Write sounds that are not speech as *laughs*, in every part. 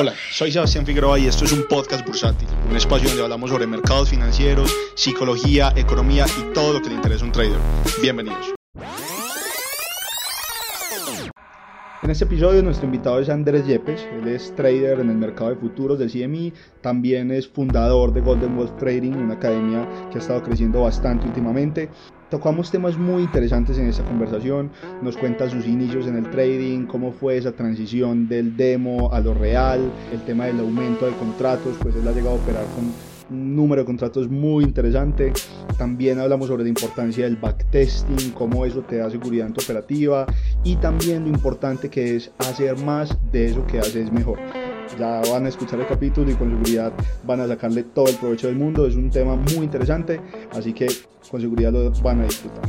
Hola, soy Sebastián Figueroa y esto es un podcast bursátil, un espacio donde hablamos sobre mercados financieros, psicología, economía y todo lo que le interesa a un trader. Bienvenidos. En este episodio nuestro invitado es Andrés Yepes, él es trader en el mercado de futuros del CME, también es fundador de Golden Wolf Trading, una academia que ha estado creciendo bastante últimamente. Tocamos temas muy interesantes en esta conversación, nos cuenta sus inicios en el trading, cómo fue esa transición del demo a lo real, el tema del aumento de contratos, pues él ha llegado a operar con un número de contratos muy interesante. También hablamos sobre la importancia del backtesting, cómo eso te da seguridad en tu operativa y también lo importante que es hacer más de eso que haces mejor. Ya van a escuchar el capítulo y con seguridad van a sacarle todo el provecho del mundo. Es un tema muy interesante, así que con seguridad lo van a disfrutar.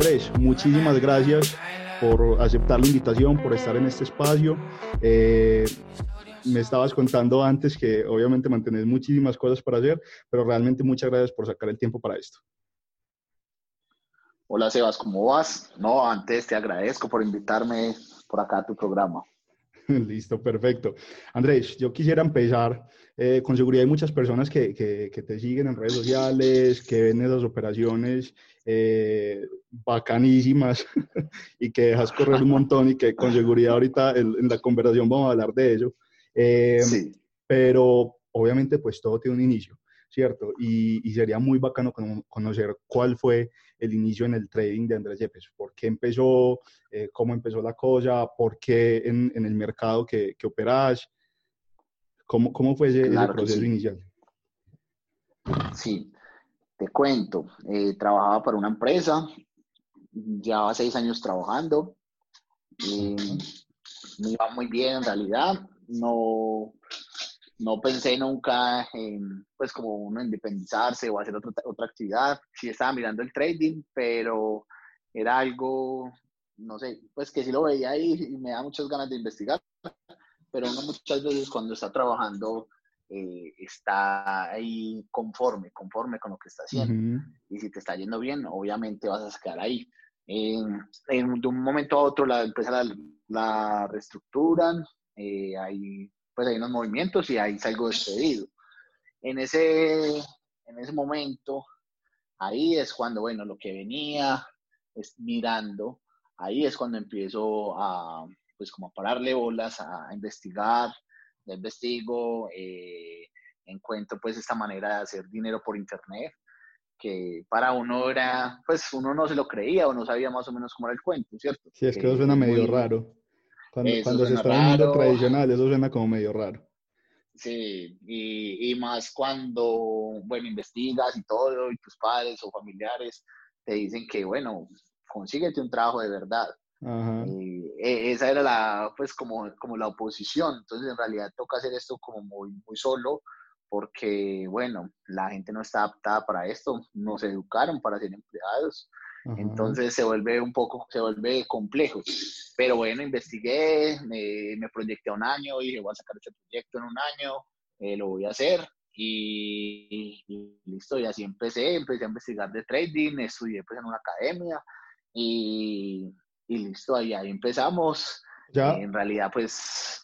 Andrés, muchísimas gracias por aceptar la invitación, por estar en este espacio. Eh, me estabas contando antes que obviamente mantenés muchísimas cosas para hacer, pero realmente muchas gracias por sacar el tiempo para esto. Hola Sebas, ¿cómo vas? No, antes te agradezco por invitarme por acá a tu programa. *laughs* Listo, perfecto. Andrés, yo quisiera empezar. Eh, con seguridad hay muchas personas que, que, te siguen en redes sociales, que ven esas operaciones eh, bacanísimas *laughs* y que dejas correr un montón y que con seguridad ahorita en, la conversación vamos a hablar de ello. Eh, sí. Pero obviamente pues todo tiene un inicio, ¿cierto? Y, y sería muy bacano conocer cuál fue el inicio en el trading de Andrés Yepes. ¿Por qué empezó? Eh, ¿Cómo empezó la cosa? ¿Por qué en, en el mercado que, que operás? ¿Cómo, cómo fue ese, proceso inicial? Sí, te cuento. Eh, trabajaba para una empresa, llevaba seis años trabajando. Y me iba muy bien en realidad. No, no pensé nunca en, pues, como uno independizarse o hacer otra, otra actividad. Sí estaba mirando el trading, pero era algo, no sé, pues que sí lo veía ahí y me da muchas ganas de investigar, pero uno muchas veces cuando está trabajando eh, está ahí conforme, conforme con lo que está haciendo. Y si te está yendo bien, obviamente vas a quedar ahí. En, de un momento a otro la empresa la, la reestructuran, eh, hay pues hay unos movimientos y ahí salgo despedido. En ese, en ese momento, ahí es cuando, bueno, lo que venía es mirando, ahí es cuando empiezo a, pues como a pararle bolas, a, investigar, ya investigo, eh, encuentro pues esta manera de hacer dinero por internet, que para uno era, pues uno no se lo creía o no sabía más o menos cómo era el cuento, ¿cierto? Sí, es que eso suena medio raro. Cuando, se está mundo tradicional, eso suena como medio raro. Sí, y, y, más cuando, bueno, investigas y todo, y tus padres o familiares te dicen que, bueno, consíguete un trabajo de verdad. Y e, esa era la, pues, como, como la oposición. Entonces, en realidad toca hacer esto como muy, muy solo, porque, bueno, la gente no está adaptada para esto, no se educaron para ser empleados. Entonces se vuelve un poco, se vuelve complejo. Pero bueno, investigué, me, me proyecté un año y dije, voy a sacar este proyecto en un año, eh, lo voy a hacer. Y, listo, y así empecé, empecé a investigar de trading, estudié pues en una academia y, y listo, ahí, ahí empezamos. ¿Ya? en realidad, pues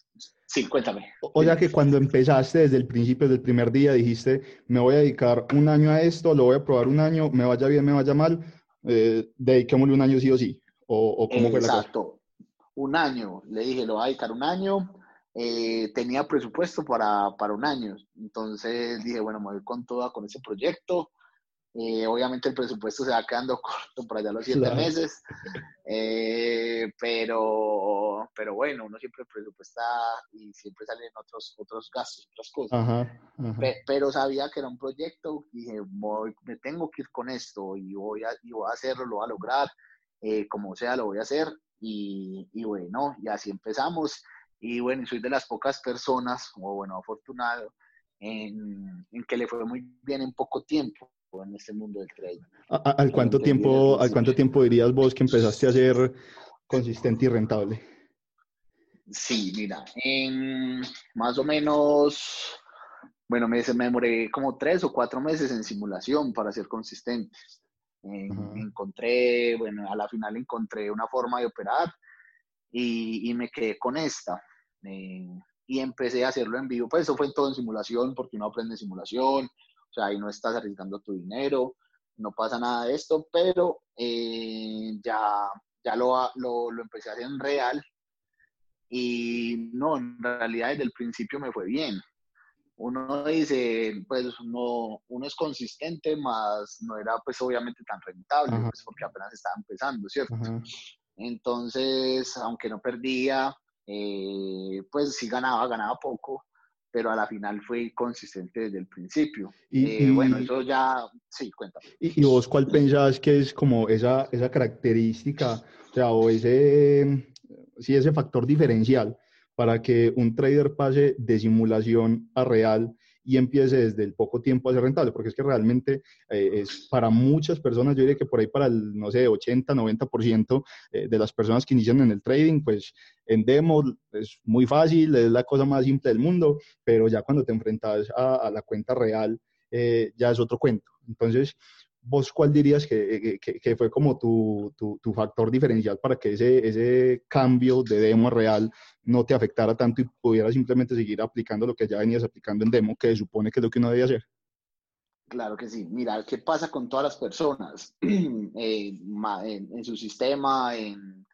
Sí, cuéntame. O sea que cuando empezaste desde el principio, desde el primer día, dijiste, me voy a dedicar un año a esto, lo voy a probar un año, me vaya bien, me vaya mal, eh, dediquémosle un año sí o sí. ¿O, o cómo fue la? Exacto. Un año. Le dije, lo voy a dedicar un año. Eh, tenía presupuesto para, para, un año. Entonces dije, bueno, me voy con toda con ese proyecto. Eh, obviamente el presupuesto se va quedando *laughs* corto por allá los siete meses, eh, pero, pero bueno, uno siempre presupuesta y siempre salen otros, otros gastos, otras cosas. pero sabía que era un proyecto y dije, me tengo que ir con esto y voy a, y voy a hacerlo, lo voy a lograr, eh, como sea, lo voy a hacer. Y, y, bueno, y así empezamos. Y bueno, soy de las pocas personas, o bueno, afortunado, en, en que le fue muy bien en poco tiempo en este mundo del trading. ¿Al cuánto tiempo, ¿al cuánto tiempo dirías vos que empezaste a ser consistente y rentable? Sí, mira, en más o menos bueno, me, me demoré como tres o cuatro meses en simulación para ser consistente. Eh, encontré, bueno, a la final encontré una forma de operar y, y me quedé con esta. Eh, y empecé a hacerlo en vivo. Pues eso fue todo en simulación, porque uno aprende simulación, o sea, ahí no estás arriesgando tu dinero, no pasa nada de esto, pero eh, ya, ya lo, lo, lo empecé a hacer en real y no, en realidad desde el principio me fue bien. Uno dice, pues uno, uno es consistente, más no era pues obviamente tan rentable, pues porque apenas estaba empezando, ¿cierto? Entonces, aunque no perdía, eh, pues sí ganaba, ganaba poco, pero a la final fue consistente desde el principio. Y, eh, bueno, eso ya, sí, cuéntame. ¿Y, vos cuál pensás que es como esa, esa característica, o sea, o ese, sí, ese factor diferencial para que un trader pase de simulación a real y empiece desde el poco tiempo a ser rentable, porque es que realmente eh, es para muchas personas, yo diría que por ahí para el, no sé, 80, 90% eh, de las personas que inician en el trading, pues en demo es muy fácil, es la cosa más simple del mundo, pero ya cuando te enfrentas a, la cuenta real, eh, ya es otro cuento. Entonces, ¿Vos cuál dirías que, que, fue como tu, tu, tu, factor diferencial para que ese, ese cambio de demo real no te afectara tanto y pudieras simplemente seguir aplicando lo que ya venías aplicando en demo, que supone que es lo que uno debía hacer? Claro que sí. Mira, ¿qué pasa con todas las personas *clears throat* eh, en, su sistema, en,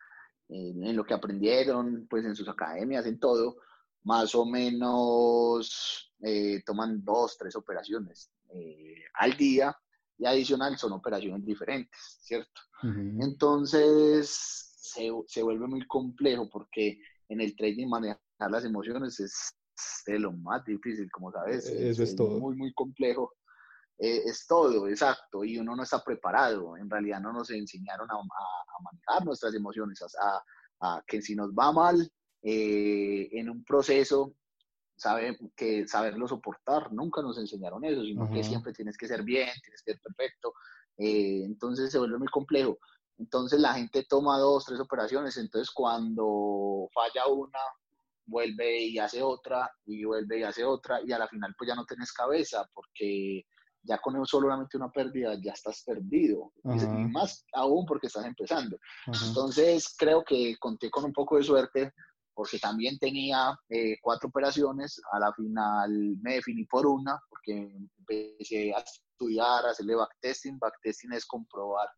en, lo que aprendieron, pues en sus academias, en todo? Más o menos eh, toman dos, tres operaciones eh, al día y adicional son operaciones diferentes, ¿cierto? Entonces se, se, vuelve muy complejo porque en el trading manejar las emociones es de lo más difícil, como sabes. E-, eso es, todo. Muy, muy complejo. Eh, es todo, exacto, y uno no está preparado. En realidad no nos enseñaron a, a, manejar nuestras emociones, a, a, que si nos va mal eh, en un proceso sabe, que saberlo soportar. Nunca nos enseñaron eso, sino que siempre tienes que ser bien, tienes que ser perfecto. Eh, entonces se vuelve muy complejo. Entonces la gente toma dos, tres operaciones, entonces cuando falla una, vuelve y hace otra, y vuelve y hace otra, y a la final pues ya no tienes cabeza, porque ya con solamente una pérdida ya estás perdido, y más aún porque estás empezando. Entonces creo que conté con un poco de suerte porque también tenía eh, cuatro operaciones, a la final me definí por una, porque empecé a estudiar, a hacerle backtesting. Backtesting es comprobar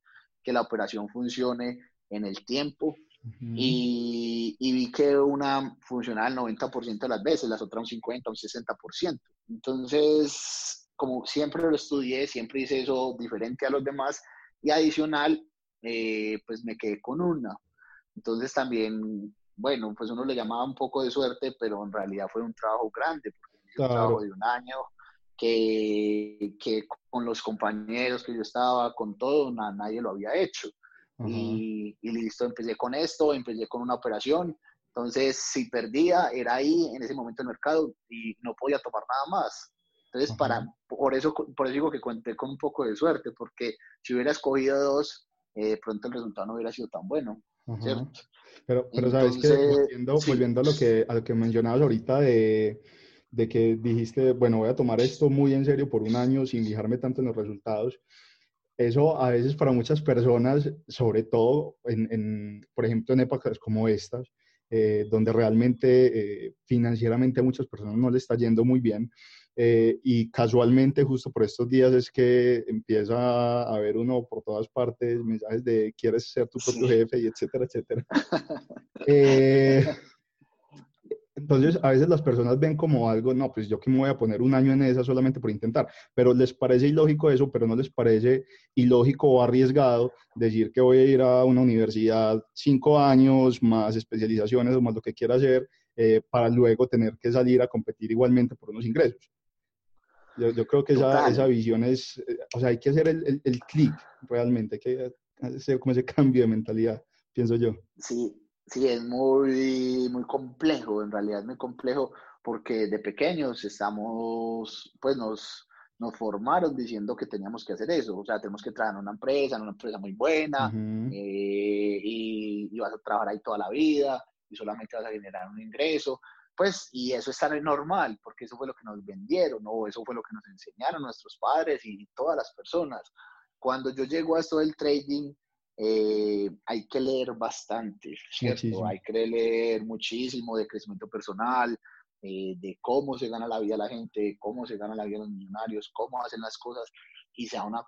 que la operación funcione en el tiempo. y, y, vi que una funcionaba el 90% de las veces, las otras un 50, un 60%. Entonces, como siempre lo estudié, siempre hice eso diferente a los demás y adicional, eh, pues me quedé con una. Entonces también bueno, pues uno le llamaba un poco de suerte, pero en realidad fue un trabajo grande, porque un trabajo de un año que, que, con los compañeros que yo estaba, con todo, nadie lo había hecho. y, y, listo, empecé con esto, empecé con una operación. Entonces, si perdía, era ahí en ese momento el mercado y no podía tomar nada más. Entonces, para, por, eso, por eso digo que conté con un poco de suerte, porque si hubiera escogido dos, eh, pronto el resultado no hubiera sido tan bueno. ¿Cierto? Pero, pero sabes que volviendo, volviendo, a, lo que, a lo que mencionabas ahorita de, de, que dijiste, bueno, voy a tomar esto muy en serio por un año sin fijarme tanto en los resultados. Eso a veces para muchas personas, sobre todo, en, en por ejemplo, en épocas como estas, eh, donde realmente eh, financieramente a muchas personas no le está yendo muy bien, eh, y casualmente justo por estos días es que empieza a ver uno por todas partes mensajes de quieres ser tu propio jefe y etcétera, etcétera. *laughs* Eh, entonces, a veces las personas ven como algo, no, pues yo que me voy a poner un año en esa solamente por intentar, pero les parece ilógico eso, pero no les parece ilógico o arriesgado decir que voy a ir a una universidad cinco años, más especializaciones o más lo que quiera hacer, eh, para luego tener que salir a competir igualmente por unos ingresos. Yo, yo creo que esa, esa, visión es, o sea, hay que hacer el, el, el clic realmente, hay que hacer como ese cambio de mentalidad, pienso yo. Sí, sí, es muy, muy complejo, en realidad es muy complejo porque de pequeños estamos, pues nos, nos formaron diciendo que teníamos que hacer eso, o sea, tenemos que trabajar en una empresa, en una empresa muy buena, eh, y, y, vas a trabajar ahí toda la vida, y solamente vas a generar un ingreso, pues, y eso está normal, porque eso fue lo que nos vendieron, o eso fue lo que nos enseñaron nuestros padres y todas las personas. Cuando yo llego a esto del trading, eh, hay que leer bastante, ¿cierto? Hay que leer muchísimo de crecimiento personal, eh, de cómo se gana la vida la gente, cómo se gana la vida los millonarios, cómo hacen las cosas, y se da, una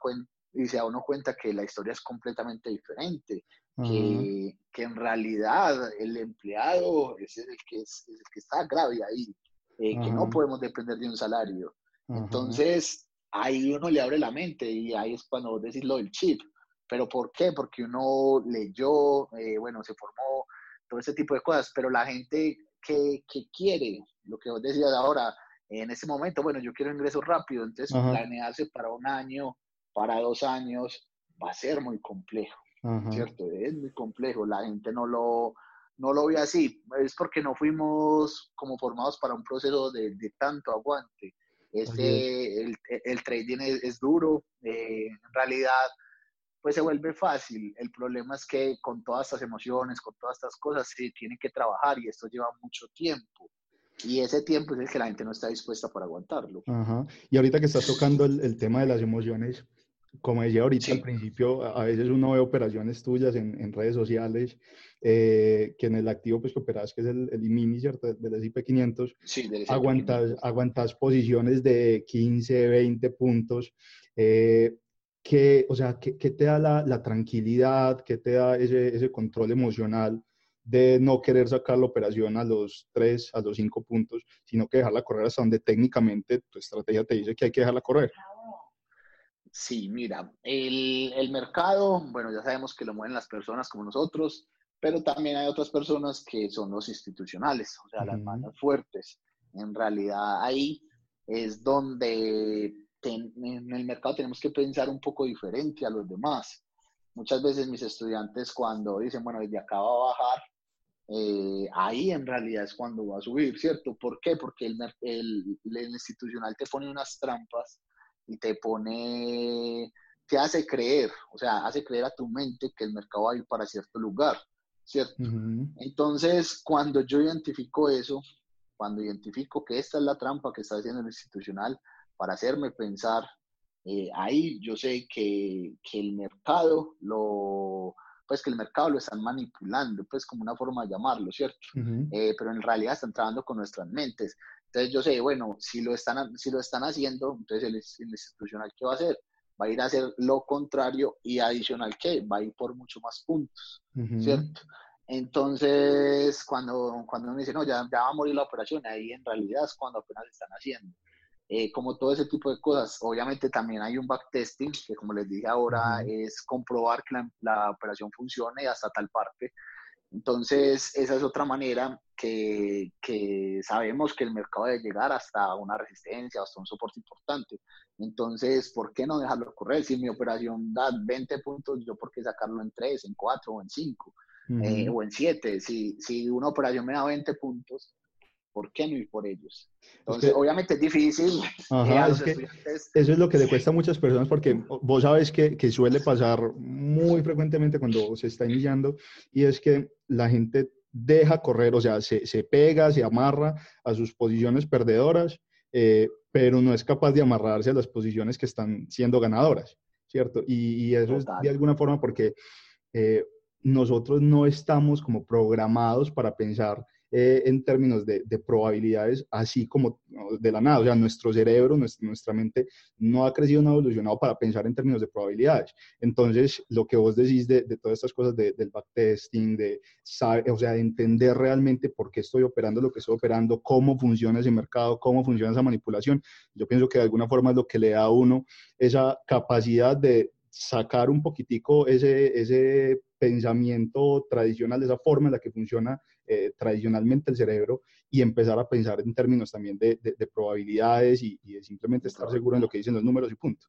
y se da uno cuenta que la historia es completamente diferente, que, que, en realidad el empleado es el que, es, el que está grave ahí, eh, que no podemos depender de un salario. Entonces, ahí uno le abre la mente y ahí es cuando decís lo del chip. ¿Pero por qué? Porque uno leyó, eh, bueno, se formó, todo ese tipo de cosas, pero la gente que, que, quiere, lo que vos decías ahora, en ese momento, bueno, yo quiero ingresos rápido, entonces planearse para un año, para dos años, va a ser muy complejo, ¿cierto? Es muy complejo, la gente no lo, no lo ve así, es porque no fuimos como formados para un proceso de, de tanto aguante. Este, el, el, trading es, es duro, eh, en realidad pues se vuelve fácil. El problema es que con todas estas emociones, con todas estas cosas, se tiene que trabajar y esto lleva mucho tiempo. Y ese tiempo es el que la gente no está dispuesta para aguantarlo. Ajá. Y ahorita que estás tocando el, el tema de las emociones, como decía ahorita al principio, a veces uno ve operaciones tuyas en, en redes sociales, eh, que en el activo pues que operas, que es el, el IMINI, ¿cierto? Del S&P 500, sí, del aguantas, aguantas posiciones de 15, 20 puntos. Eh, ¿qué, o sea, ¿qué, te da la, tranquilidad, qué te da ese, ese, control emocional de no querer sacar la operación a los tres, a los cinco puntos, sino que dejarla correr hasta donde técnicamente tu estrategia te dice que hay que dejarla correr? Sí, mira, el, el mercado, bueno, ya sabemos que lo mueven las personas como nosotros, pero también hay otras personas que son los institucionales, o sea, las manos fuertes. En realidad ahí es donde en el mercado tenemos que pensar un poco diferente a los demás. Muchas veces mis estudiantes cuando dicen, bueno, desde acá va a bajar, eh, ahí en realidad es cuando va a subir, ¿cierto? ¿Por qué? Porque el, el, el, institucional te pone unas trampas y te pone, te hace creer, o sea, hace creer a tu mente que el mercado va a ir para cierto lugar, ¿cierto? Entonces, cuando yo identifico eso, cuando identifico que esta es la trampa que está haciendo el institucional, para hacerme pensar. Eh, ahí yo sé que, que, el mercado lo, pues que el mercado lo están manipulando, pues como una forma de llamarlo, ¿cierto? Eh, pero en realidad están trabajando con nuestras mentes. Entonces yo sé, bueno, si lo están, si lo están haciendo, entonces el, institucional, ¿qué va a hacer? Va a ir a hacer lo contrario y adicional, ¿qué? Va a ir por mucho más puntos, ¿cierto? Entonces, cuando, cuando uno dice, no, ya, ya va a morir la operación, ahí en realidad es cuando apenas están haciendo. Eh, como todo ese tipo de cosas. Obviamente también hay un backtesting, que como les dije ahora, es comprobar que la, operación funcione hasta tal parte. Entonces, esa es otra manera que, que, sabemos que el mercado debe llegar hasta una resistencia, hasta un soporte importante. Entonces, ¿por qué no dejarlo correr? Si mi operación da 20 puntos, ¿yo por qué sacarlo en 3, en 4 o en 5? Eh, o en 7. Si, si una operación me da 20 puntos, ¿por qué no ir por ellos? Entonces, obviamente es difícil. *laughs* Eso es lo que le cuesta a muchas personas porque vos sabes que, que, suele pasar muy frecuentemente cuando se está iniciando y es que la gente deja correr, o sea, se, se pega, se amarra a sus posiciones perdedoras, eh, pero no es capaz de amarrarse a las posiciones que están siendo ganadoras, ¿cierto? Y, eso es de alguna forma porque eh, nosotros no estamos como programados para pensar eh, en términos de, probabilidades, así como de la nada. O sea, nuestro cerebro, nuestra, mente no ha crecido, no ha evolucionado para pensar en términos de probabilidades. Entonces, lo que vos decís de, todas estas cosas del backtesting, de, o sea, de entender realmente por qué estoy operando lo que estoy operando, cómo funciona ese mercado, cómo funciona esa manipulación, yo pienso que de alguna forma es lo que le da a uno esa capacidad de sacar un poquitico ese, ese pensamiento tradicional, de esa forma en la que funciona eh, tradicionalmente el cerebro y empezar a pensar en términos también de, de, probabilidades y, de simplemente estar seguro en lo que dicen los números y punto.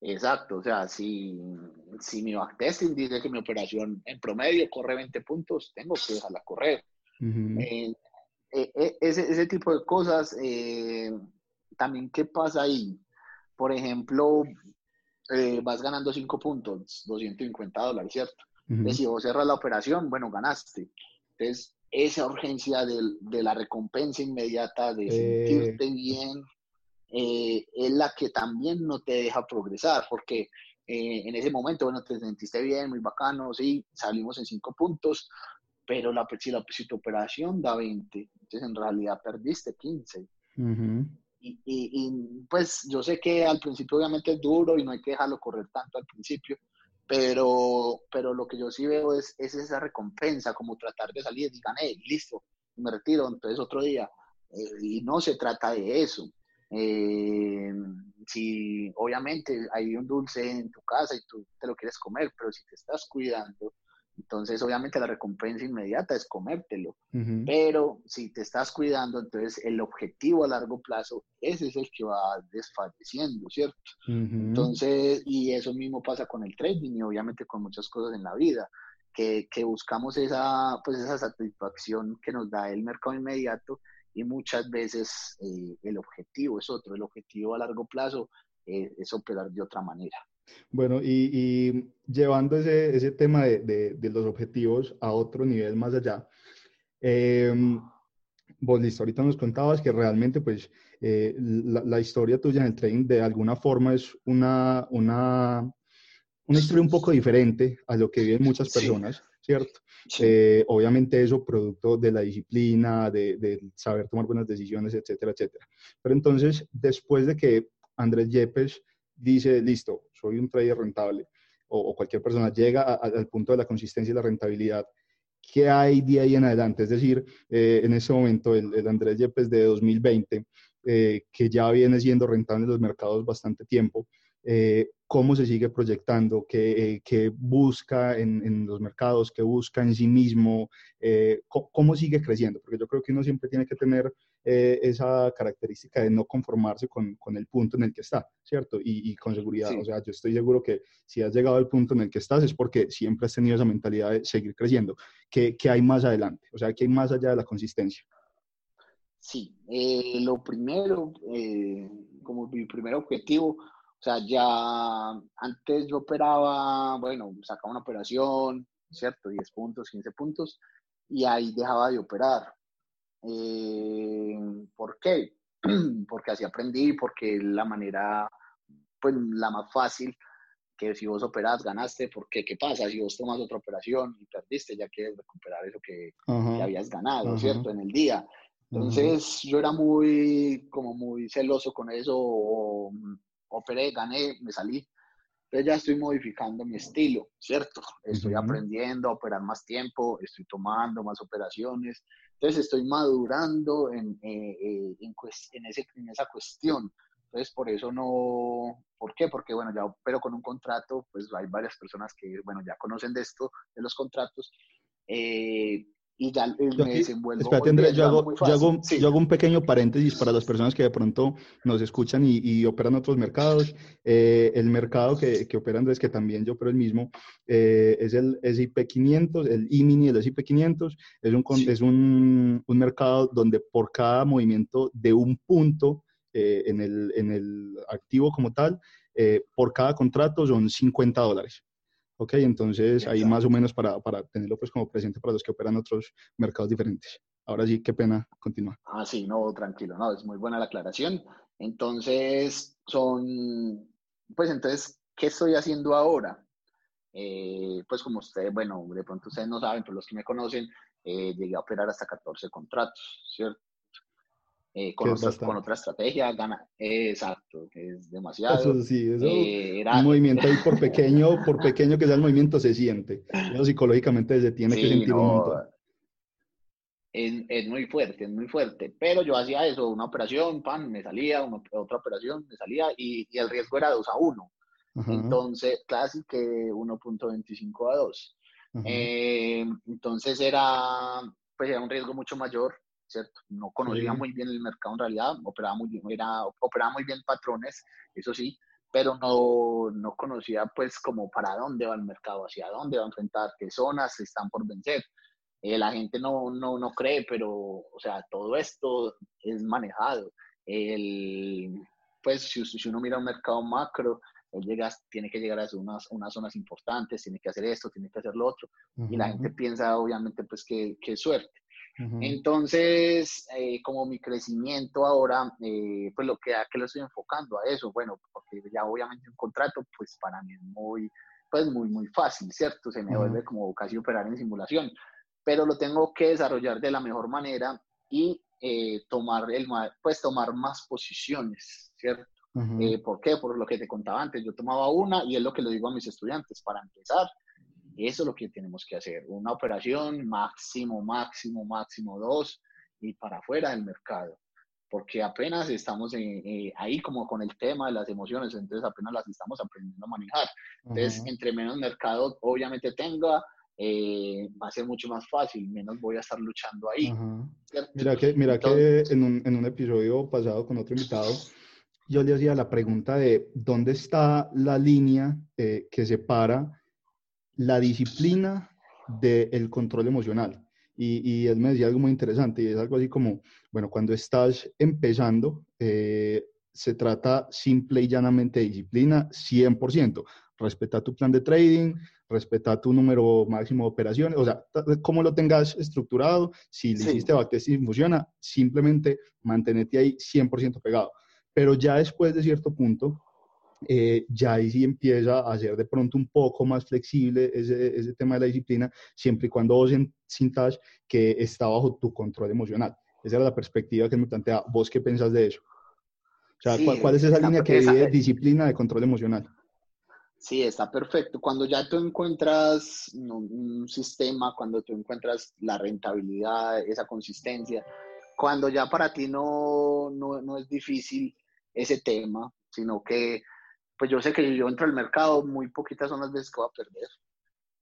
Exacto, o sea, si, si mi backtesting dice que mi operación en promedio corre 20 puntos, tengo que dejarla correr. Eh, eh, ese, ese, tipo de cosas, también, ¿qué pasa ahí? Por ejemplo, eh, vas ganando 5 puntos, 250 dólares, ¿cierto? Entonces, si vos cerras la operación, bueno, ganaste. Entonces, esa urgencia de, la recompensa inmediata, de sentirte bien, eh, es la que también no te deja progresar, porque eh, en ese momento, bueno, te sentiste bien, muy bacano, sí, salimos en cinco puntos, pero la, si, la, si tu operación da 20, entonces en realidad perdiste 15. y, y, pues yo sé que al principio obviamente es duro y no hay que dejarlo correr tanto al principio, pero, pero lo que yo sí veo es, es esa recompensa, como tratar de salir y gané, listo, me retiro, entonces otro día. Eh, y no se trata de eso. Eh, si obviamente hay un dulce en tu casa y tú te lo quieres comer, pero si te estás cuidando, entonces, obviamente la recompensa inmediata es comértelo, pero si te estás cuidando, entonces el objetivo a largo plazo, ese es el que va desfalleciendo, ¿cierto? Entonces, y eso mismo pasa con el trading y obviamente con muchas cosas en la vida, que, que buscamos esa, pues esa satisfacción que nos da el mercado inmediato y muchas veces eh, el objetivo es otro, el objetivo a largo plazo eh, es operar de otra manera. Bueno, y, llevando ese, ese tema de, de, los objetivos a otro nivel más allá, eh, vos listo, ahorita nos contabas que realmente pues eh, la, la, historia tuya en el trading de alguna forma es una, una, una historia un poco diferente a lo que viven muchas personas, ¿cierto? Eh, obviamente eso producto de la disciplina, de, de, saber tomar buenas decisiones, etcétera, etcétera. Pero entonces, después de que Andrés Yepes dice, listo, soy un trader rentable, o, cualquier persona llega al punto de la consistencia y la rentabilidad, ¿qué hay de ahí en adelante? Es decir, eh, en ese momento, el, Andrés Yepes de 2020, eh, que ya viene siendo rentable en los mercados bastante tiempo, eh, cómo se sigue proyectando, qué, busca en, los mercados, qué busca en sí mismo, cómo, sigue creciendo, porque yo creo que uno siempre tiene que tener eh, esa característica de no conformarse con, con, el punto en el que está, ¿cierto? Y, con seguridad, o sea, yo estoy seguro que si has llegado al punto en el que estás es porque siempre has tenido esa mentalidad de seguir creciendo. ¿Qué, qué hay más adelante? O sea, ¿qué hay más allá de la consistencia? Sí, eh, lo primero, eh, como mi primer objetivo, o sea, ya antes yo operaba, bueno, sacaba una operación, ¿cierto? 10 puntos, 15 puntos, y ahí dejaba de operar. Eh, ¿Por qué? *clears throat* porque así aprendí, porque la manera, pues la más fácil, que si vos operás, ganaste, porque ¿qué pasa? Si vos tomas otra operación y perdiste, ya quieres recuperar eso que, habías ganado, ¿cierto? En el día. Entonces yo era muy, como muy celoso con eso, operé, gané, me salí. Entonces ya estoy modificando mi estilo, ¿cierto? Estoy aprendiendo a operar más tiempo, estoy tomando más operaciones, entonces estoy madurando en, eh, eh, en, ese, en, esa cuestión. Entonces por eso no, ¿por qué? Porque bueno, ya opero con un contrato, pues hay varias personas que, bueno, ya conocen de esto, de los contratos. Eh, y ya me desenvuelvo. Espérate, Andrés, yo hago, yo, hago, yo hago, un pequeño paréntesis para las personas que de pronto nos escuchan y, y operan otros mercados. Eh, el mercado que, que opera Andrés, que también yo opero el mismo, eh, es el SIP 500, el E-mini, el SIP 500. Es, un, es un, un, mercado donde por cada movimiento de un punto eh, en, el, en el activo como tal, por cada contrato son 50 dólares. Ok, entonces ahí más o menos para, para, tenerlo pues como presente para los que operan otros mercados diferentes. Ahora sí, qué pena, continúa. Ah, sí, no, tranquilo, no, es muy buena la aclaración. Entonces, son, pues entonces, ¿qué estoy haciendo ahora? Eh, pues como ustedes, bueno, de pronto ustedes no saben, pero los que me conocen, eh, llegué a operar hasta 14 contratos, ¿cierto? Eh, con, con, otra estrategia, gana. exacto, es demasiado. Eso sí, eso, eh, un movimiento ahí por pequeño, por pequeño que sea el movimiento, se siente. Eso psicológicamente se tiene que sentir un montón. Es, es, muy fuerte, es muy fuerte. Pero yo hacía eso, una operación, pan, me salía, otra operación, me salía, y, y, el riesgo era 2 a 1. Entonces, casi que 1.25 a 2. Eh, entonces era, pues era un riesgo mucho mayor ¿cierto? No conocía muy bien el mercado en realidad, operaba muy bien, era, operaba muy bien patrones, eso sí, pero no, no conocía pues como para dónde va el mercado, hacia dónde va a enfrentar, qué zonas están por vencer. Eh, la gente no, no, no cree, pero, o sea, todo esto es manejado. El, pues si, si uno mira un mercado macro, él llega, tiene que llegar a unas, unas zonas importantes, tiene que hacer esto, tiene que hacer lo otro, y la gente piensa obviamente pues que, que Entonces, eh, como mi crecimiento ahora, eh, pues lo que, a que lo estoy enfocando a eso, bueno, porque ya obviamente un contrato, pues para mí es muy, pues muy, muy fácil, ¿cierto? Se me vuelve como casi operar en simulación, pero lo tengo que desarrollar de la mejor manera y eh, tomar, el, pues tomar más posiciones, ¿cierto? ¿Por qué? Por lo que te contaba antes, yo tomaba una y es lo que le digo a mis estudiantes, para empezar, eso es lo que tenemos que hacer. Una operación máximo, máximo, máximo dos y para afuera del mercado. Porque apenas estamos eh, ahí como con el tema de las emociones, entonces apenas las estamos aprendiendo a manejar. Entonces, entre menos mercado obviamente tenga, eh, va a ser mucho más fácil, menos voy a estar luchando ahí. Mira que, mira que en, un, en un episodio pasado con otro invitado, yo le hacía la pregunta de dónde está la línea eh, que separa la disciplina del control emocional. Y, y, él me decía algo muy interesante y es algo así como, bueno, cuando estás empezando, eh, se trata simple y llanamente de disciplina 100%. Respeta tu plan de trading, respeta tu número máximo de operaciones, o sea, como lo tengas estructurado, si le hiciste backtesting y funciona, simplemente mantenerte ahí 100% pegado. Pero ya después de cierto punto, eh, ya ahí sí empieza a ser de pronto un poco más flexible ese, ese tema de la disciplina, siempre y cuando vos sintas que está bajo tu control emocional. Esa era la perspectiva que me plantea. ¿Vos qué pensás de eso? O sea, ¿cuál, es esa línea que divide disciplina de control emocional? Sí, está perfecto. Cuando ya tú encuentras un sistema, cuando tú encuentras la rentabilidad, esa consistencia, cuando ya para ti no, no, no es difícil ese tema, sino que pues yo sé que yo entro al mercado, muy poquitas son las veces que voy a perder.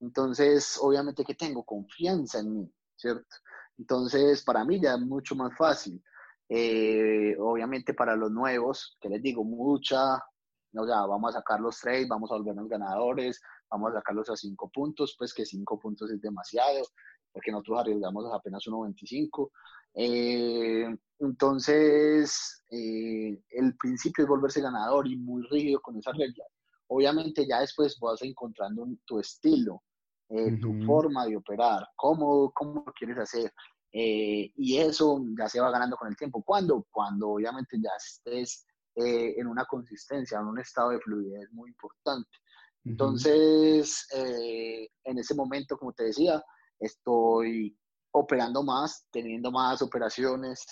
Entonces, obviamente que tengo confianza en mí, ¿cierto? Entonces, para mí ya es mucho más fácil. Eh, obviamente para los nuevos, que les digo, mucha, o sea, vamos a sacar los trades, vamos a volvernos ganadores, vamos a sacarlos a cinco puntos, pues que cinco puntos es demasiado, porque nosotros arriesgamos apenas 1.25. Eh, entonces, eh, el principio es volverse ganador y muy rígido con esa regla. Obviamente ya después vas encontrando tu estilo, eh, tu forma de operar, cómo, cómo lo quieres hacer. y eso ya se va ganando con el tiempo. ¿Cuándo? Cuando obviamente ya estés en una consistencia, en un estado de fluidez muy importante. Entonces, en ese momento, como te decía, estoy operando más, teniendo más operaciones.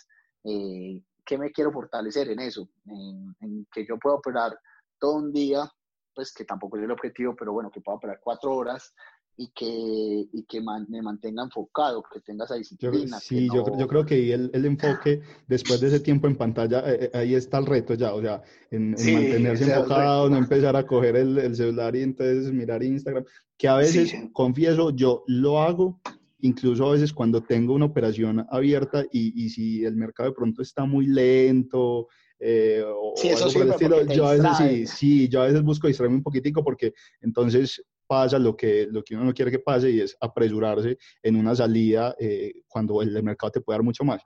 Eh, ¿Qué me quiero fortalecer en eso? En, que yo pueda operar todo un día, pues que tampoco es el objetivo, pero bueno, que pueda operar cuatro horas y que, y que me mantenga enfocado, que tenga esa disciplina. sí, yo, yo, creo que el, el, enfoque, *laughs* después de ese tiempo en pantalla, eh, eh, ahí está el reto ya, o sea, en, mantenerse enfocado, no empezar a coger el, el, celular y entonces mirar Instagram, que a veces, confieso, yo lo hago, incluso a veces cuando tengo una operación abierta y, y si el mercado de pronto está muy lento, eh, o, sí, eso algo estilo, yo a veces sí, sí, yo a veces busco distraerme un poquitico porque entonces pasa lo que, lo que uno no quiere que pase y es apresurarse en una salida eh, cuando el, mercado te puede dar mucho más.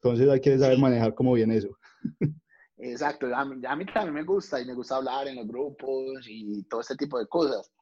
Entonces hay que saber manejar cómo viene eso. Exacto, a mí, a mí, también me gusta y me gusta hablar en los grupos y todo este tipo de cosas,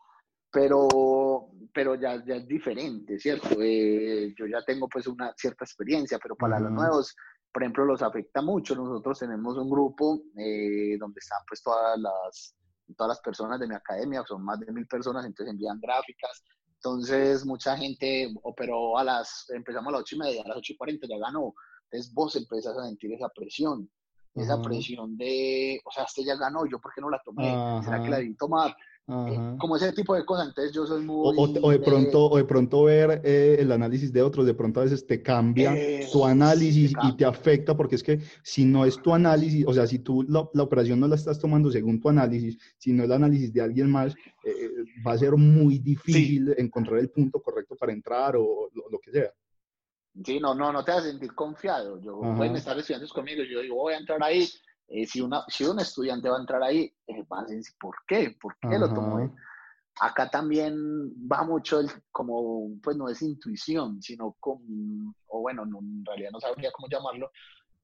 pero, pero ya, ya es diferente, ¿cierto? Eh, yo ya tengo pues una cierta experiencia, pero para los nuevos, por ejemplo, los afecta mucho. Nosotros tenemos un grupo eh, donde están pues todas las, todas las personas de mi academia, son más de mil personas, entonces envían gráficas. Entonces mucha gente operó a las, empezamos a las ocho y media, a las ocho y cuarenta ya ganó. Entonces vos empezás a sentir esa presión, esa presión de, o sea, este ya ganó, yo por qué no la tomé, ¿será que la debí tomar? Eh, como ese tipo de cosas, entonces yo soy muy... O, de, pronto, o de pronto ver eh, el análisis de otros, de pronto a veces te cambia tu análisis y te afecta, porque es que si no es tu análisis, o sea, si tú la, operación no la estás tomando según tu análisis, si no es el análisis de alguien más, eh, va a ser muy difícil encontrar el punto correcto para entrar o lo, que sea. Sí, no, no, no te vas a sentir confiado. Yo, pueden estar estudiantes conmigo, yo digo, voy a entrar ahí, eh, si, una, si un estudiante va a entrar ahí, eh, va a decir, ¿por qué? ¿Por qué lo tomó Acá también va mucho el, como, pues no es intuición, sino con, o bueno, en realidad no sabría cómo llamarlo,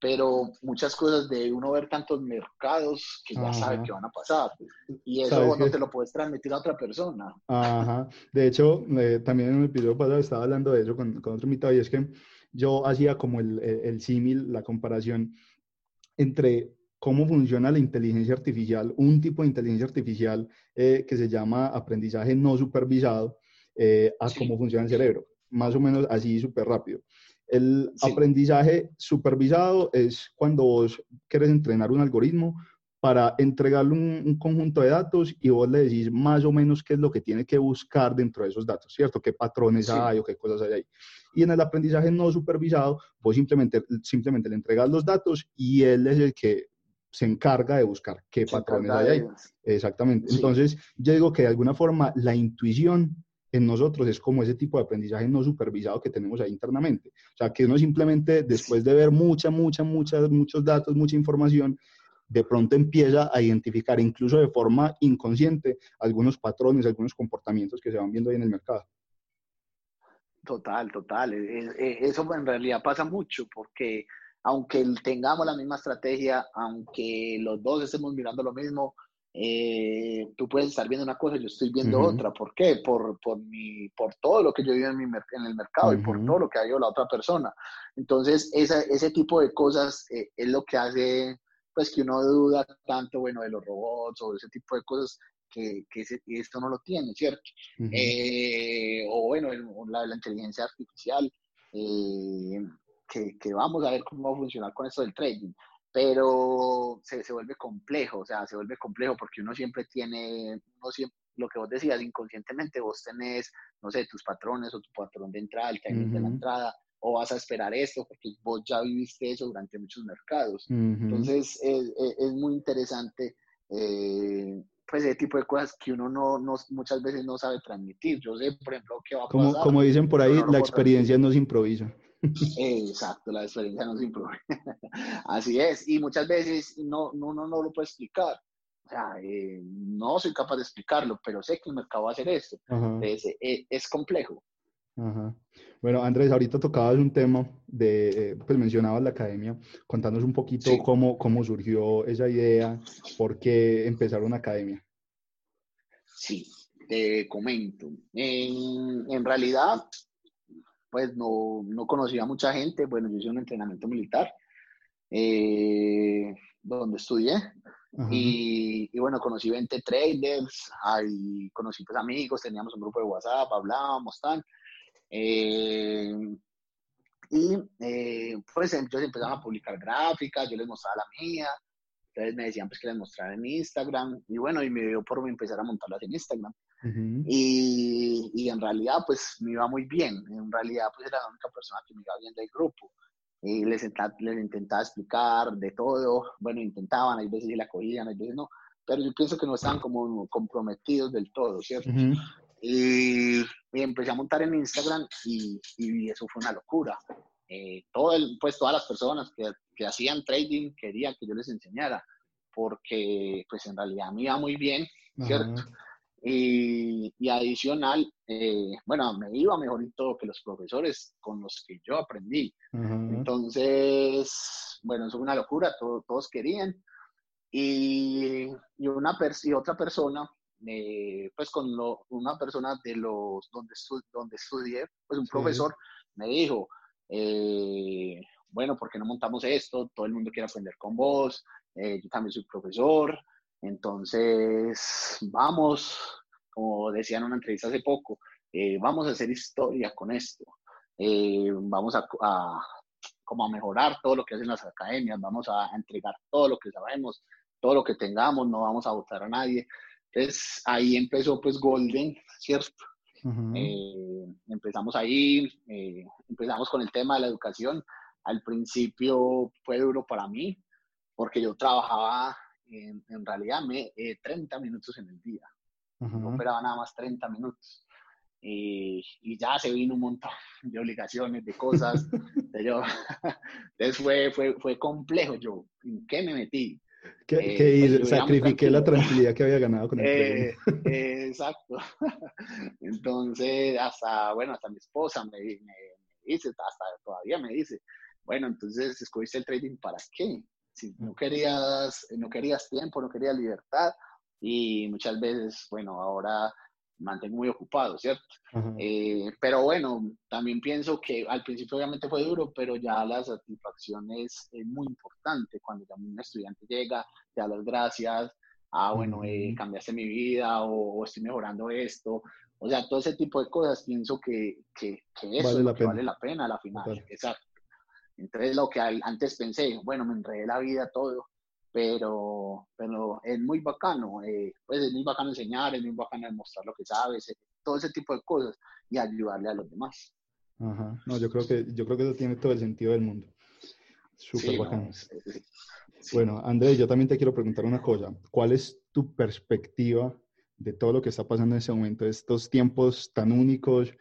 pero muchas cosas de uno ver tantos mercados que ya sabe que van a pasar. Y eso no te lo puedes transmitir a otra persona. Ajá. De hecho, eh, también en un episodio pasado estaba hablando de eso con, con otro invitado y es que yo hacía como el, el símil, la comparación entre cómo funciona la inteligencia artificial, un tipo de inteligencia artificial eh, que se llama aprendizaje no supervisado, eh, a cómo funciona el cerebro. Más o menos así súper rápido. El aprendizaje supervisado es cuando vos querés entrenar un algoritmo para entregarle un, conjunto de datos y vos le decís más o menos qué es lo que tiene que buscar dentro de esos datos, ¿cierto? ¿Qué patrones hay o qué cosas hay ahí? Y en el aprendizaje no supervisado, vos simplemente, simplemente le entregas los datos y él es el que se encarga de buscar qué patrones hay ahí. Exactamente. Entonces, yo digo que de alguna forma la intuición en nosotros es como ese tipo de aprendizaje no supervisado que tenemos ahí internamente. O sea, que uno simplemente después de ver mucha, mucha, mucha, muchos datos, mucha información, de pronto empieza a identificar incluso de forma inconsciente algunos patrones, algunos comportamientos que se van viendo ahí en el mercado. Total, total. Eso en realidad pasa mucho porque aunque tengamos la misma estrategia, aunque los dos estemos mirando lo mismo, eh, tú puedes estar viendo una cosa y yo estoy viendo otra. ¿Por qué? Por, por, mi, por todo lo que yo vivo en, mi, en el mercado y por todo lo que ha ido la otra persona. Entonces, esa, ese tipo de cosas eh, es lo que hace pues que uno duda tanto, bueno, de los robots o ese tipo de cosas que, que esto no lo tiene, ¿cierto? Eh, o bueno, la, la inteligencia artificial, que, que, vamos a ver cómo va a funcionar con esto del trading pero se, se, vuelve complejo, o sea, se vuelve complejo porque uno siempre tiene, uno siempre, lo que vos decías, inconscientemente vos tenés, no sé, tus patrones o tu patrón de entrada, el timing de la entrada, o vas a esperar esto porque vos ya viviste eso durante muchos mercados. Entonces, es, es, muy interesante, eh, pues, ese tipo de cosas que uno no, no, muchas veces no sabe transmitir. Yo sé, por ejemplo, qué va a pasar. Como, como dicen por ahí, la experiencia no se improvisa. Exacto, la experiencia no se improvisa. *laughs* Así es, y muchas veces no, no, no, no lo puedo explicar. O sea, eh, no soy capaz de explicarlo, pero sé que el mercado va a hacer esto. Es, eh, es, complejo. Bueno, Andrés, ahorita tocabas un tema de, eh, pues mencionabas la academia, contándonos un poquito cómo, cómo surgió esa idea, por qué empezar una academia. Sí, te comento. En, en realidad, pues no, no conocía a mucha gente. Bueno, yo hice un entrenamiento militar eh, donde estudié. Y, y, bueno, conocí 20 traders, ahí conocí pues amigos, teníamos un grupo de WhatsApp, hablábamos, tal. Eh, y eh, pues ellos empezaron a publicar gráficas, yo les mostraba la mía, entonces me decían pues que les mostrara en Instagram. Y bueno, y me dio por empezar a montarlas en Instagram y, y, en realidad, pues me iba muy bien. En realidad, pues era la única persona que me iba bien del grupo. Y les, les intentaba explicar de todo. Bueno, intentaban, hay veces la cogían, hay veces no. Pero yo pienso que no estaban como comprometidos del todo, ¿cierto? y, empecé a montar en Instagram y, y eso fue una locura. Eh, todo el, pues todas las personas que, que hacían trading querían que yo les enseñara, porque pues en realidad me iba muy bien, ¿cierto? Y, adicional, eh, bueno, me iba mejorito que los profesores con los que yo aprendí. Entonces, bueno, eso fue una locura, todos querían. Y, y una y otra persona, eh, pues con lo, una persona de los donde, donde estudié, pues un profesor me dijo, eh, bueno, ¿por qué no montamos esto? Todo el mundo quiere aprender con vos, yo también soy profesor, entonces, vamos, como decía en una entrevista hace poco, eh, vamos a hacer historia con esto. Eh, vamos a, como a mejorar todo lo que hacen las academias, vamos a entregar todo lo que sabemos, todo lo que tengamos, no vamos a votar a nadie. Entonces ahí empezó pues Golden, ¿cierto? Eh, empezamos ahí, empezamos con el tema de la educación. Al principio fue duro para mí porque yo trabajaba en, realidad me, 30 eh, minutos en el día. No operaba nada más 30 minutos. Y, y, ya se vino un montón de obligaciones, de cosas. *laughs* yo, *laughs* entonces fue, fue, fue complejo. Yo, ¿en qué me metí? ¿Qué, eh, pues, sacrifiqué la tranquilidad que había ganado con el eh, eh, *laughs* Exacto. Entonces, hasta, bueno, hasta mi esposa me, me, dice, hasta todavía me dice, bueno, entonces escogiste el trading para qué? Si no querías, no querías tiempo, no querías libertad y muchas veces, bueno, ahora mantengo muy ocupado, ¿cierto? Eh, pero bueno, también pienso que al principio obviamente fue duro, pero ya la satisfacción es, muy importante cuando también un estudiante llega, te da las gracias, ah, bueno, eh, cambiaste mi vida o, estoy mejorando esto. O sea, todo ese tipo de cosas pienso que, que, eso vale, la vale la pena a la final. Exacto. Entonces, lo que antes pensé, bueno, me enredé la vida todo, pero, pero es muy bacano, eh, pues es muy bacano enseñar, es muy bacano demostrar lo que sabes, eh, todo ese tipo de cosas y ayudarle a los demás. Ajá, no, yo creo que, yo creo que eso tiene todo el sentido del mundo. Súper bacano. Bueno, Andrés, yo también te quiero preguntar una cosa. ¿Cuál es tu perspectiva de todo lo que está pasando en ese momento, estos tiempos tan únicos,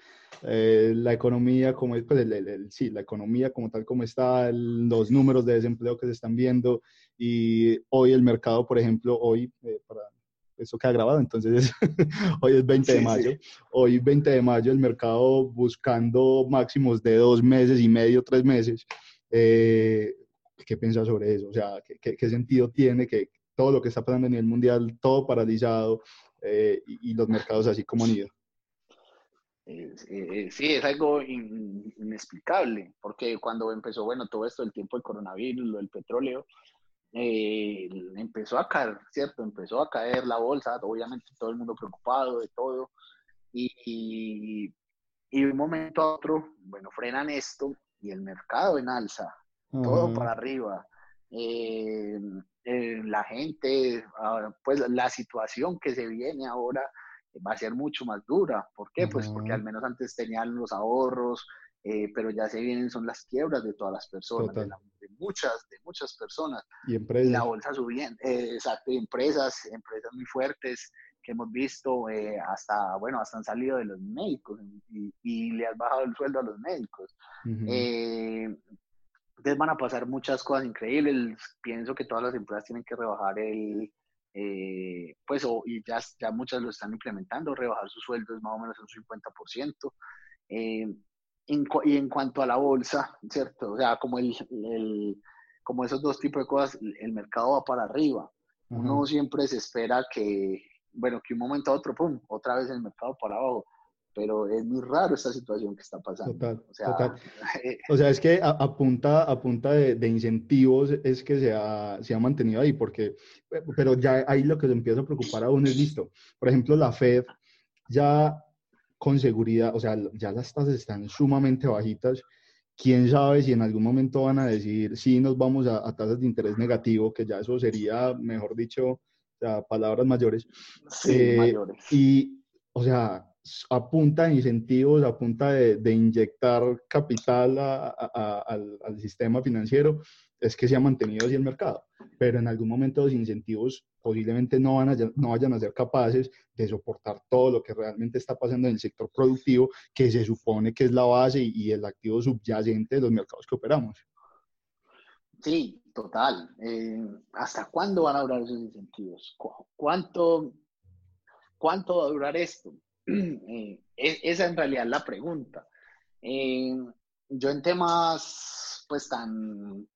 eh, la economía como pues sí, la economía como tal como está, los números de desempleo que se están viendo y hoy el mercado, por ejemplo, hoy, eh, para eso que ha grabado, entonces *laughs* hoy es 20 de mayo, hoy 20 de mayo el mercado buscando máximos de dos meses y medio, tres meses. Eh, ¿Qué piensas sobre eso? O sea, ¿qué, ¿qué, sentido tiene que todo lo que está pasando a nivel mundial, todo paralizado, eh, y, los mercados así como han ido. Eh, sí, es algo inexplicable, porque cuando empezó, bueno, todo esto, el tiempo del coronavirus, lo del petróleo, eh, empezó a caer, ¿cierto? Empezó a caer la bolsa, obviamente todo el mundo preocupado de todo, y, y, un momento a otro, bueno, frenan esto y el mercado en alza, todo para arriba. Eh, eh, la gente, ah, pues la situación que se viene ahora va a ser mucho más dura. ¿Por qué? Pues porque al menos antes tenían los ahorros, eh, pero ya se vienen, son las quiebras de todas las personas, de, muchas, de muchas personas. Y empresas. La bolsa subiendo, eh, exacto, empresas, empresas muy fuertes que hemos visto, hasta, bueno, hasta han salido de los médicos y, le has bajado el sueldo a los médicos. Entonces van a pasar muchas cosas increíbles. Pienso que todas las empresas tienen que rebajar el, eh, pues, o, y ya, ya muchas lo están implementando, rebajar sus sueldos más o menos un 50%. Eh, y en cuanto a la bolsa, ¿cierto? O sea, como, el, el, como esos dos tipos de cosas, el mercado va para arriba. Uno siempre se espera que, bueno, que un momento a otro, pum, otra vez el mercado para abajo pero es muy raro esta situación que está pasando. Total, o sea, total. *laughs* o sea es que a, punta, a punta de, incentivos es que se ha, se ha, mantenido ahí, porque, pero ya ahí lo que se empieza a preocupar aún es listo. Por ejemplo, la Fed ya con seguridad, o sea, ya las tasas están sumamente bajitas. Quién sabe si en algún momento van a decir, sí, nos vamos a, tasas de interés negativo, que ya eso sería, mejor dicho, o sea, palabras mayores. Sí, eh, mayores. Y, o sea, a de incentivos, a punta de, inyectar capital al, sistema financiero, es que se ha mantenido así el mercado. Pero en algún momento los incentivos posiblemente no, van a, no vayan a ser capaces de soportar todo lo que realmente está pasando en el sector productivo, que se supone que es la base y, el activo subyacente de los mercados que operamos. Sí, total. Eh, ¿Hasta cuándo van a durar esos incentivos? ¿Cuánto, ¿Cuánto va a durar esto? Eh, esa en realidad es la pregunta. Eh, yo en temas, pues tan,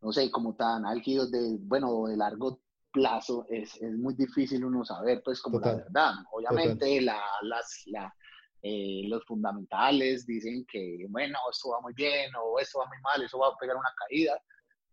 no sé, como tan álgidos de, bueno, de largo plazo, es, es muy difícil uno saber, pues, como la verdad. Obviamente, la, las, la, eh, los fundamentales dicen que, bueno, esto va muy bien o esto va muy mal, eso va a pegar una caída,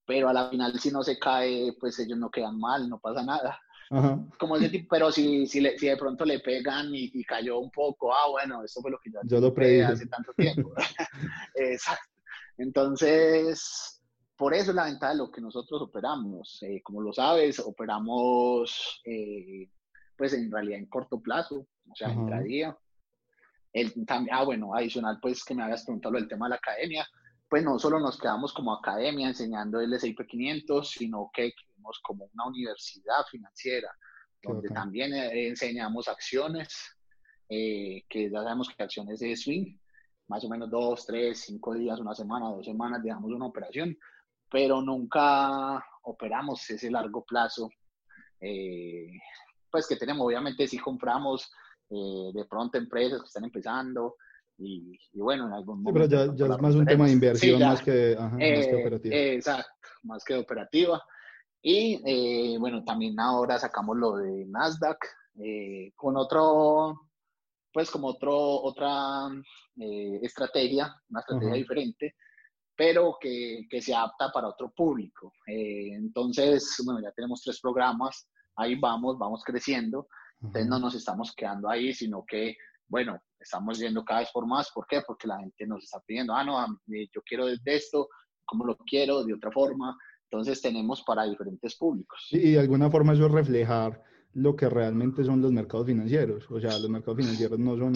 pero a la final si no se cae, pues ellos no quedan mal, no pasa nada. Como ese tipo, pero si, si, si, de pronto le pegan y, cayó un poco, ah, bueno, eso fue lo que yo, yo lo hace tanto tiempo. *laughs* *laughs* Exacto. Entonces, por eso es la ventaja de lo que nosotros operamos. Eh, como lo sabes, operamos, eh, pues en realidad en corto plazo, o sea, en día. El, ah, bueno, adicional, pues que me habías preguntado el tema de la academia pues no solo nos quedamos como academia enseñando el S&P 500, sino que quedamos como una universidad financiera, donde también eh, enseñamos acciones, eh, que ya sabemos que acciones de swing, más o menos dos, tres, cinco días, una semana, dos semanas, dejamos una operación, pero nunca operamos ese largo plazo. Eh, pues que tenemos, obviamente sí compramos de pronto empresas que están empezando, y, bueno, en algún momento. pero ya, es más un tema de inversión más, que, más que eh, operativa. exacto, más que operativa. Y eh, bueno, también ahora sacamos lo de Nasdaq, eh, con otro, pues como otro, otra eh, estrategia, una estrategia diferente, pero que, que, se adapta para otro público. Eh, entonces, bueno, ya tenemos tres programas, ahí vamos, vamos creciendo, entonces no nos estamos quedando ahí, sino que, bueno, estamos yendo cada vez por más, ¿por qué? Porque la gente nos está pidiendo, ah, no, yo quiero de esto, ¿cómo lo quiero? De otra forma. Entonces tenemos para diferentes públicos. y de alguna forma eso es reflejar lo que realmente son los mercados financieros. O sea, los mercados financieros no son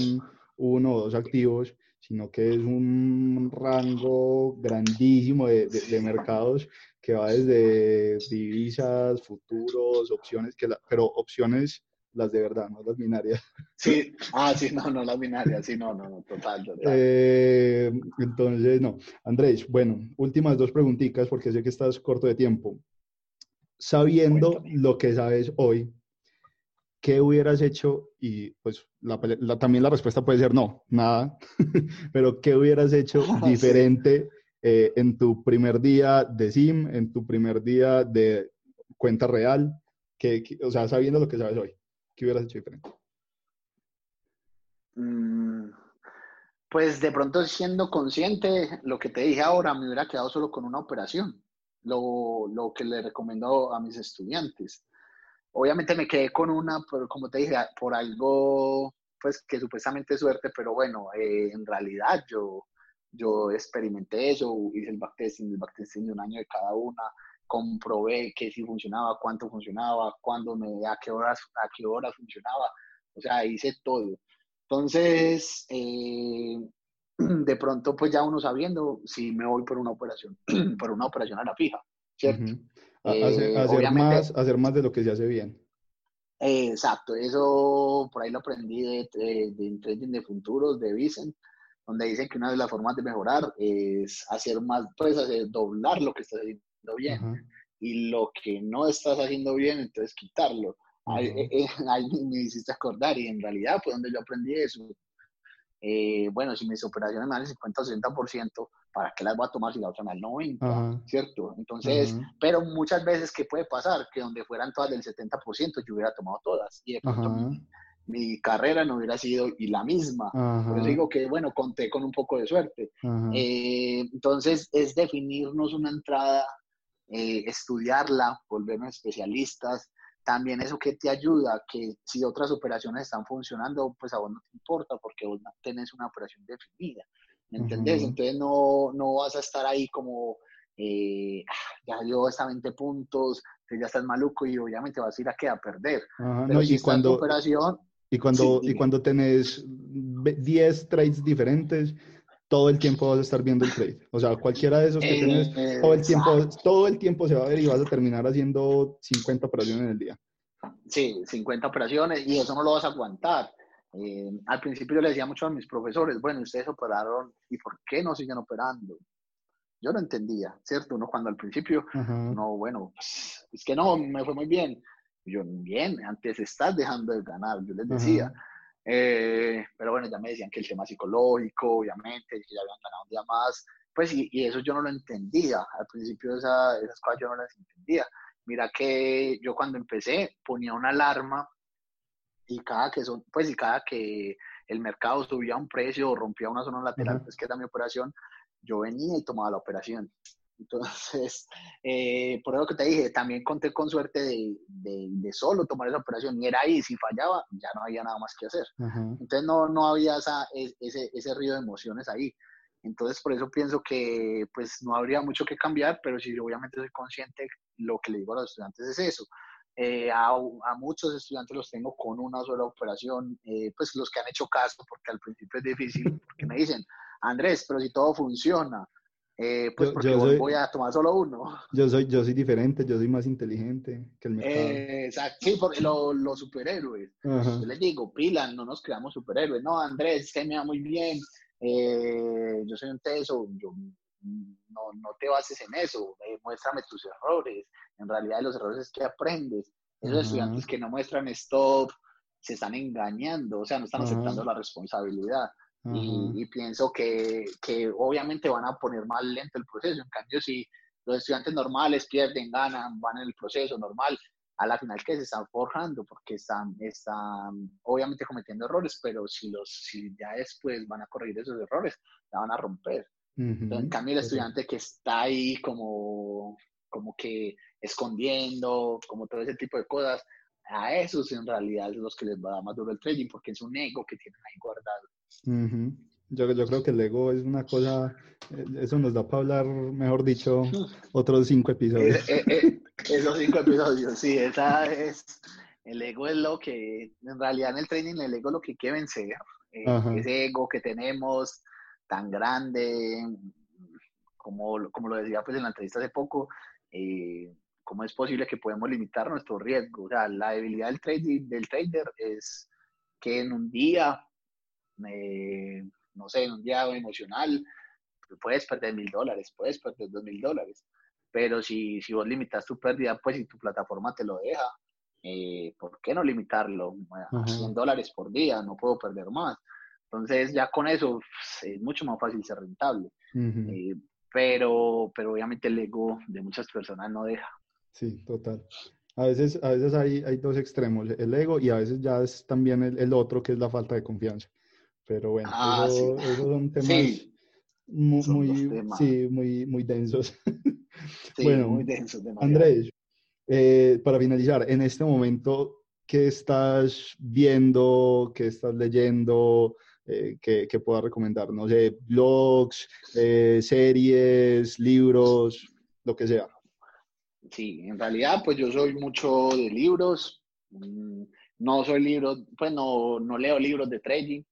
uno o dos activos, sino que es un rango grandísimo de, de, mercados que va desde divisas, futuros, opciones, que pero opciones las de verdad, no las binarias. Sí, *laughs* ah, sí, no, no las binarias, sí, no, no, total, total. Eh, entonces, no. Andrés, bueno, últimas dos preguntitas porque sé que estás corto de tiempo. Sabiendo lo que sabes hoy, ¿qué hubieras hecho? Y pues también la respuesta puede ser no, nada, *laughs* pero ¿qué hubieras hecho *laughs* diferente eh, en tu primer día de SIM, en tu primer día de cuenta real? Que, o sea, sabiendo lo que sabes hoy, ¿qué hubieras hecho diferente? Mm, pues de pronto siendo consciente, lo que te dije ahora, me hubiera quedado solo con una operación, lo, lo que le recomiendo a mis estudiantes Obviamente me quedé con una, pero como te dije, por algo, pues que supuestamente es suerte, pero bueno, eh, en realidad yo, yo experimenté eso, hice el backtesting, el backtesting de un año de cada una, comprobé que si funcionaba, cuánto funcionaba, cuándo me, a qué horas, a qué horas funcionaba, o sea, hice todo. Entonces, eh, *clears throat* de pronto, pues ya uno sabiendo si me voy por una operación, *clears throat* por una operación a la fija, ¿cierto? Eh, hacer, más, hacer más de lo que se hace bien. exacto, eso por ahí lo aprendí de, de, trading de futuros, de Vicent, donde dicen que una de las formas de mejorar es hacer más, puedes hacer doblar lo que estás haciendo bien y lo que no estás haciendo bien, entonces quitarlo. eh, eh, *laughs* ahí, me hiciste acordar y en realidad fue donde yo aprendí eso. bueno, si mis operaciones me dan el 50 o 60%, ¿para qué las voy a tomar si la otra me da el 90? ¿Cierto? Entonces, pero muchas veces, ¿qué puede pasar? Que donde fueran todas del 70%, yo hubiera tomado todas y de pronto mi, carrera no hubiera sido y la misma. Por eso digo que, bueno, conté con un poco de suerte. Eh, entonces, es definirnos una entrada, eh, estudiarla, volvernos especialistas, también eso que te ayuda, que si otras operaciones están funcionando, pues a vos no te importa porque vos no tenés una operación definida. ¿me entendés? Entonces no, no vas a estar ahí como, eh, ah, ya dio esta 20 puntos, que ya estás maluco y obviamente vas a ir a qué, a perder. Pero si y cuando, operación... Y cuando, y cuando tenés 10 trades diferentes, todo el tiempo vas a estar viendo el trade. O sea, cualquiera de esos que tienes, todo el, tiempo, todo el tiempo se va a ver y vas a terminar haciendo 50 operaciones en el día. Sí, 50 operaciones y eso no lo vas a aguantar. Eh, al principio yo le decía mucho a mis profesores, bueno, ustedes operaron, ¿y por qué no siguen operando? Yo no entendía, ¿cierto? Uno cuando al principio, no, bueno, pues, es que no, me fue muy bien. yo, bien, antes estás dejando de ganar, yo les decía. Eh, pero bueno, ya me decían que el tema psicológico, obviamente, que ya habían ganado un día más, pues y, y eso yo no lo entendía. Al principio esa, esas cosas yo no las entendía. Mira que yo cuando empecé ponía una alarma y cada que son, pues y cada que el mercado subía un precio o rompía una zona lateral, pues que era mi operación, yo venía y tomaba la operación. Entonces, *laughs* eh, por eso que te dije, también conté con suerte de, de, solo tomar esa operación y era ahí, si fallaba, ya no había nada más que hacer. Entonces, no, no había esa, ese, ese río de emociones ahí. Entonces, por eso pienso que pues no habría mucho que cambiar, pero sí, obviamente soy consciente, lo que le digo a los estudiantes es eso, eh, a, muchos estudiantes los tengo con una sola operación, eh, pues los que han hecho caso, porque al principio es difícil, porque me dicen, Andrés, pero si todo funciona, eh, pues porque voy a tomar solo uno. *laughs* Yo soy, yo soy diferente, yo soy más inteligente que el mercado. exacto, sí, porque los superhéroes. Yo les digo, pila, no nos creamos superhéroes. No, Andrés, que me va muy bien. yo soy un teso, yo no, no te bases en eso, eh, muéstrame tus errores. En realidad los errores es que aprendes. Esos estudiantes que no muestran stop se están engañando, o sea, no están aceptando la responsabilidad. Y, pienso que, que, obviamente van a poner más lento el proceso. En cambio, si los estudiantes normales pierden, ganan, van en el proceso normal, a la final que se están forjando porque están, están obviamente cometiendo errores, pero si, los, si ya después van a corregir esos errores, la van a romper. en cambio, el estudiante que está ahí como, como que escondiendo, como todo ese tipo de cosas, a esos en realidad es los que les va a dar más duro el trading porque es un ego que tienen ahí guardado. Yo, yo, creo que el ego es una cosa, eh, eso nos da para hablar, mejor dicho, *laughs* otros cinco episodios. Eh, eh, esos cinco episodios, sí, esa es, el ego es lo que, en realidad en el trading el ego es lo que hay que vencer, ese ego que tenemos tan grande, como, como lo decía pues en la entrevista hace poco, eh, ¿cómo es posible que podemos limitar nuestro riesgo? O sea, la debilidad del, trading, del trader es que en un día, eh, no sé, un día emocional, puedes perder mil dólares, puedes perder dos mil dólares. Pero si, si vos limitas tu pérdida, pues si tu plataforma te lo deja, eh, ¿por qué no limitarlo? A 100 dólares por día, no puedo perder más. Entonces ya con eso pues, es mucho más fácil ser rentable. Eh, pero, pero obviamente el ego de muchas personas no deja. Sí, total. A veces, a veces hay, hay dos extremos, el ego y a veces ya es también el, el otro que es la falta de confianza. Pero bueno, ah, esos son temas, muy, muy, Sí, muy, muy densos. *laughs* bueno, muy densos. Andrés, eh, para finalizar, en este momento, ¿qué estás viendo? ¿Qué estás leyendo? Eh, que, que pueda recomendar? No sé, blogs, eh, series, libros, lo que sea. Sí, en realidad, pues yo soy mucho de libros. Mm, no soy libros, pues no, no leo libros de trading.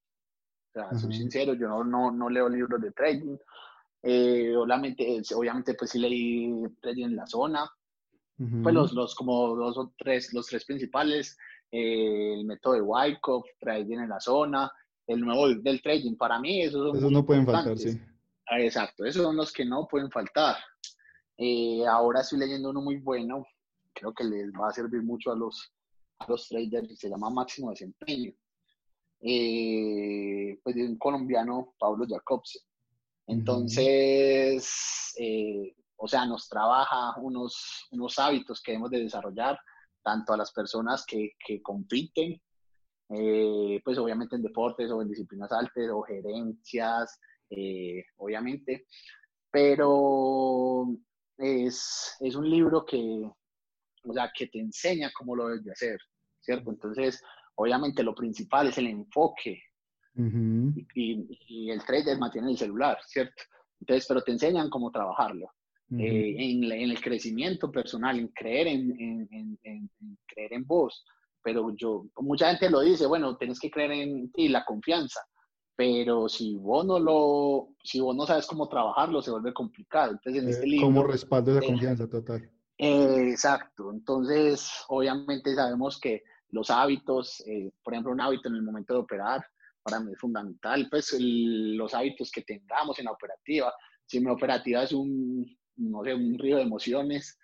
Sea, soy sincero, yo no, no, no, leo libros de trading. Eh, obviamente, obviamente, pues sí leí trading en la zona. Pues los, los, como dos o tres, los tres principales, eh, el método de Wyckoff, trading en la zona, el nuevo del trading. Para mí, esos son no pueden faltar, sí. Ah, exacto, esos son los que no pueden faltar. Eh, ahora estoy leyendo uno muy bueno, creo que les va a servir mucho a los, a los traders, se llama Máximo Desempeño. Eh, pues de un colombiano, Pablo Jacobsen. Entonces, eh, o sea, nos trabaja unos, unos hábitos que debemos de desarrollar, tanto a las personas que, que compiten, pues obviamente en deportes o en disciplinas altas o gerencias, obviamente, pero es, es un libro que, o sea, que te enseña cómo lo debes de hacer, ¿cierto? Entonces, obviamente lo principal es el enfoque y, el trader mantiene el celular, ¿cierto? Entonces, pero te enseñan cómo trabajarlo. Eh, en, en, el crecimiento personal, en creer en, en, en, creer en vos. Pero yo, mucha gente lo dice, bueno, tienes que creer en ti, la confianza pero si vos no lo, si vos no sabes cómo trabajarlo, se vuelve complicado. Entonces, en este eh, libro... ¿Cómo respaldo esa confianza total? Exacto. Entonces, obviamente sabemos que los hábitos, eh, por ejemplo, un hábito en el momento de operar, para mí es fundamental, pues los hábitos que tengamos en la operativa. Si mi operativa es un, no sé, un río de emociones,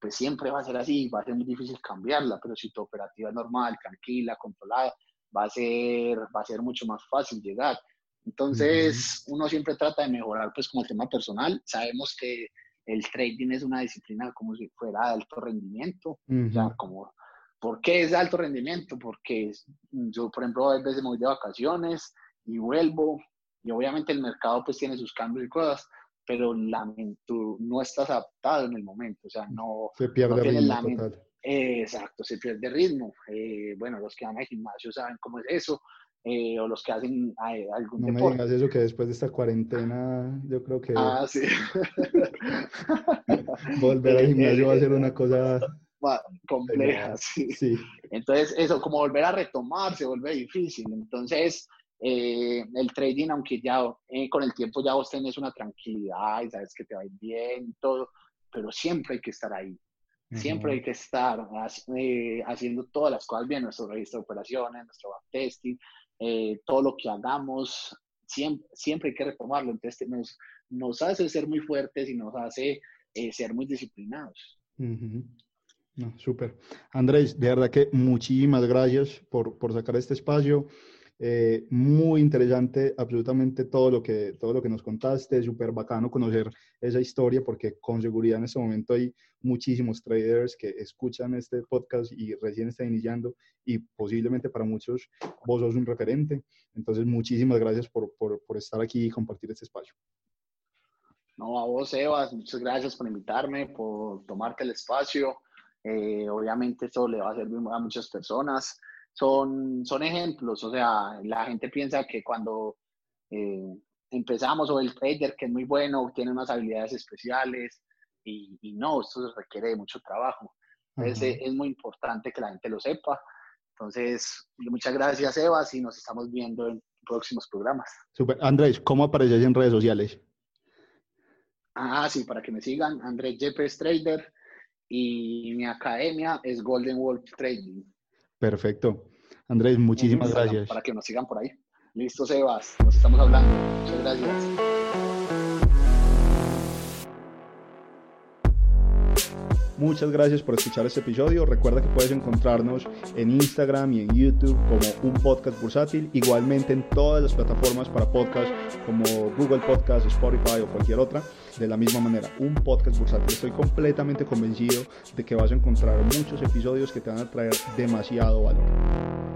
pues siempre va a ser así, va a ser muy difícil cambiarla, pero si tu operativa es normal, tranquila, controlada, va a ser, va a ser mucho más fácil llegar. Entonces, uno siempre trata de mejorar, pues, como el tema personal. Sabemos que el trading es una disciplina como si fuera de alto rendimiento. O sea, como, ¿por qué es de alto rendimiento? Porque yo, por ejemplo, a veces me voy de vacaciones y vuelvo, y obviamente el mercado, pues, tiene sus cambios y cosas, pero la, tú no estás adaptado en el momento. O sea, no, Se pierde no tienes la mente exacto, se pierde ritmo. Eh, bueno, los que van al gimnasio saben cómo es eso, eh, o los que hacen eh, algún no deporte. me digas eso que después de esta cuarentena, yo creo que ah, sí. *laughs* volver al gimnasio va a ser una cosa compleja, sí. sí. Entonces, eso, como volver a retomar, se vuelve difícil. Entonces, el trading, aunque ya con el tiempo ya vos tenés una tranquilidad y sabes que te va bien todo, pero siempre hay que estar ahí. Siempre hay que estar eh, haciendo todas las cosas bien, nuestro registro de operaciones, nuestro backtesting, eh, todo lo que hagamos, siempre, siempre hay que retomarlo. Entonces nos, nos hace ser muy fuertes y nos hace eh, ser muy disciplinados. Súper. Andrés, de verdad que muchísimas gracias por, por sacar este espacio. Eh, muy interesante absolutamente todo lo que, todo lo que nos contaste, súper bacano conocer esa historia porque con seguridad en este momento hay muchísimos traders que escuchan este podcast y recién están iniciando y posiblemente para muchos vos sos un referente. Entonces, muchísimas gracias por, por, por estar aquí y compartir este espacio. No, a vos, Evas, muchas gracias por invitarme, por tomarte el espacio. Eh, obviamente esto le va a servir a muchas personas son, son ejemplos, o sea, la gente piensa que cuando eh, empezamos o el trader que es muy bueno, tiene unas habilidades especiales y, y no, esto requiere de mucho trabajo. Entonces es muy importante que la gente lo sepa. Entonces, muchas gracias, Evas, y nos estamos viendo en próximos programas. Super. Andrés, ¿cómo apareces en redes sociales? Ah, sí, para que me sigan, Andrés Yepes Trader y mi academia es Golden Wolf Trading. Perfecto. Andrés, muchísimas gracias. Para que nos sigan por ahí. Listo, Sebas. Nos estamos hablando. Muchas gracias. Muchas gracias por escuchar este episodio. Recuerda que puedes encontrarnos en Instagram y en YouTube como un podcast bursátil. Igualmente en todas las plataformas para podcast como Google Podcast, Spotify o cualquier otra. De la misma manera, un podcast bursátil. Estoy completamente convencido de que vas a encontrar muchos episodios que te van a traer demasiado valor.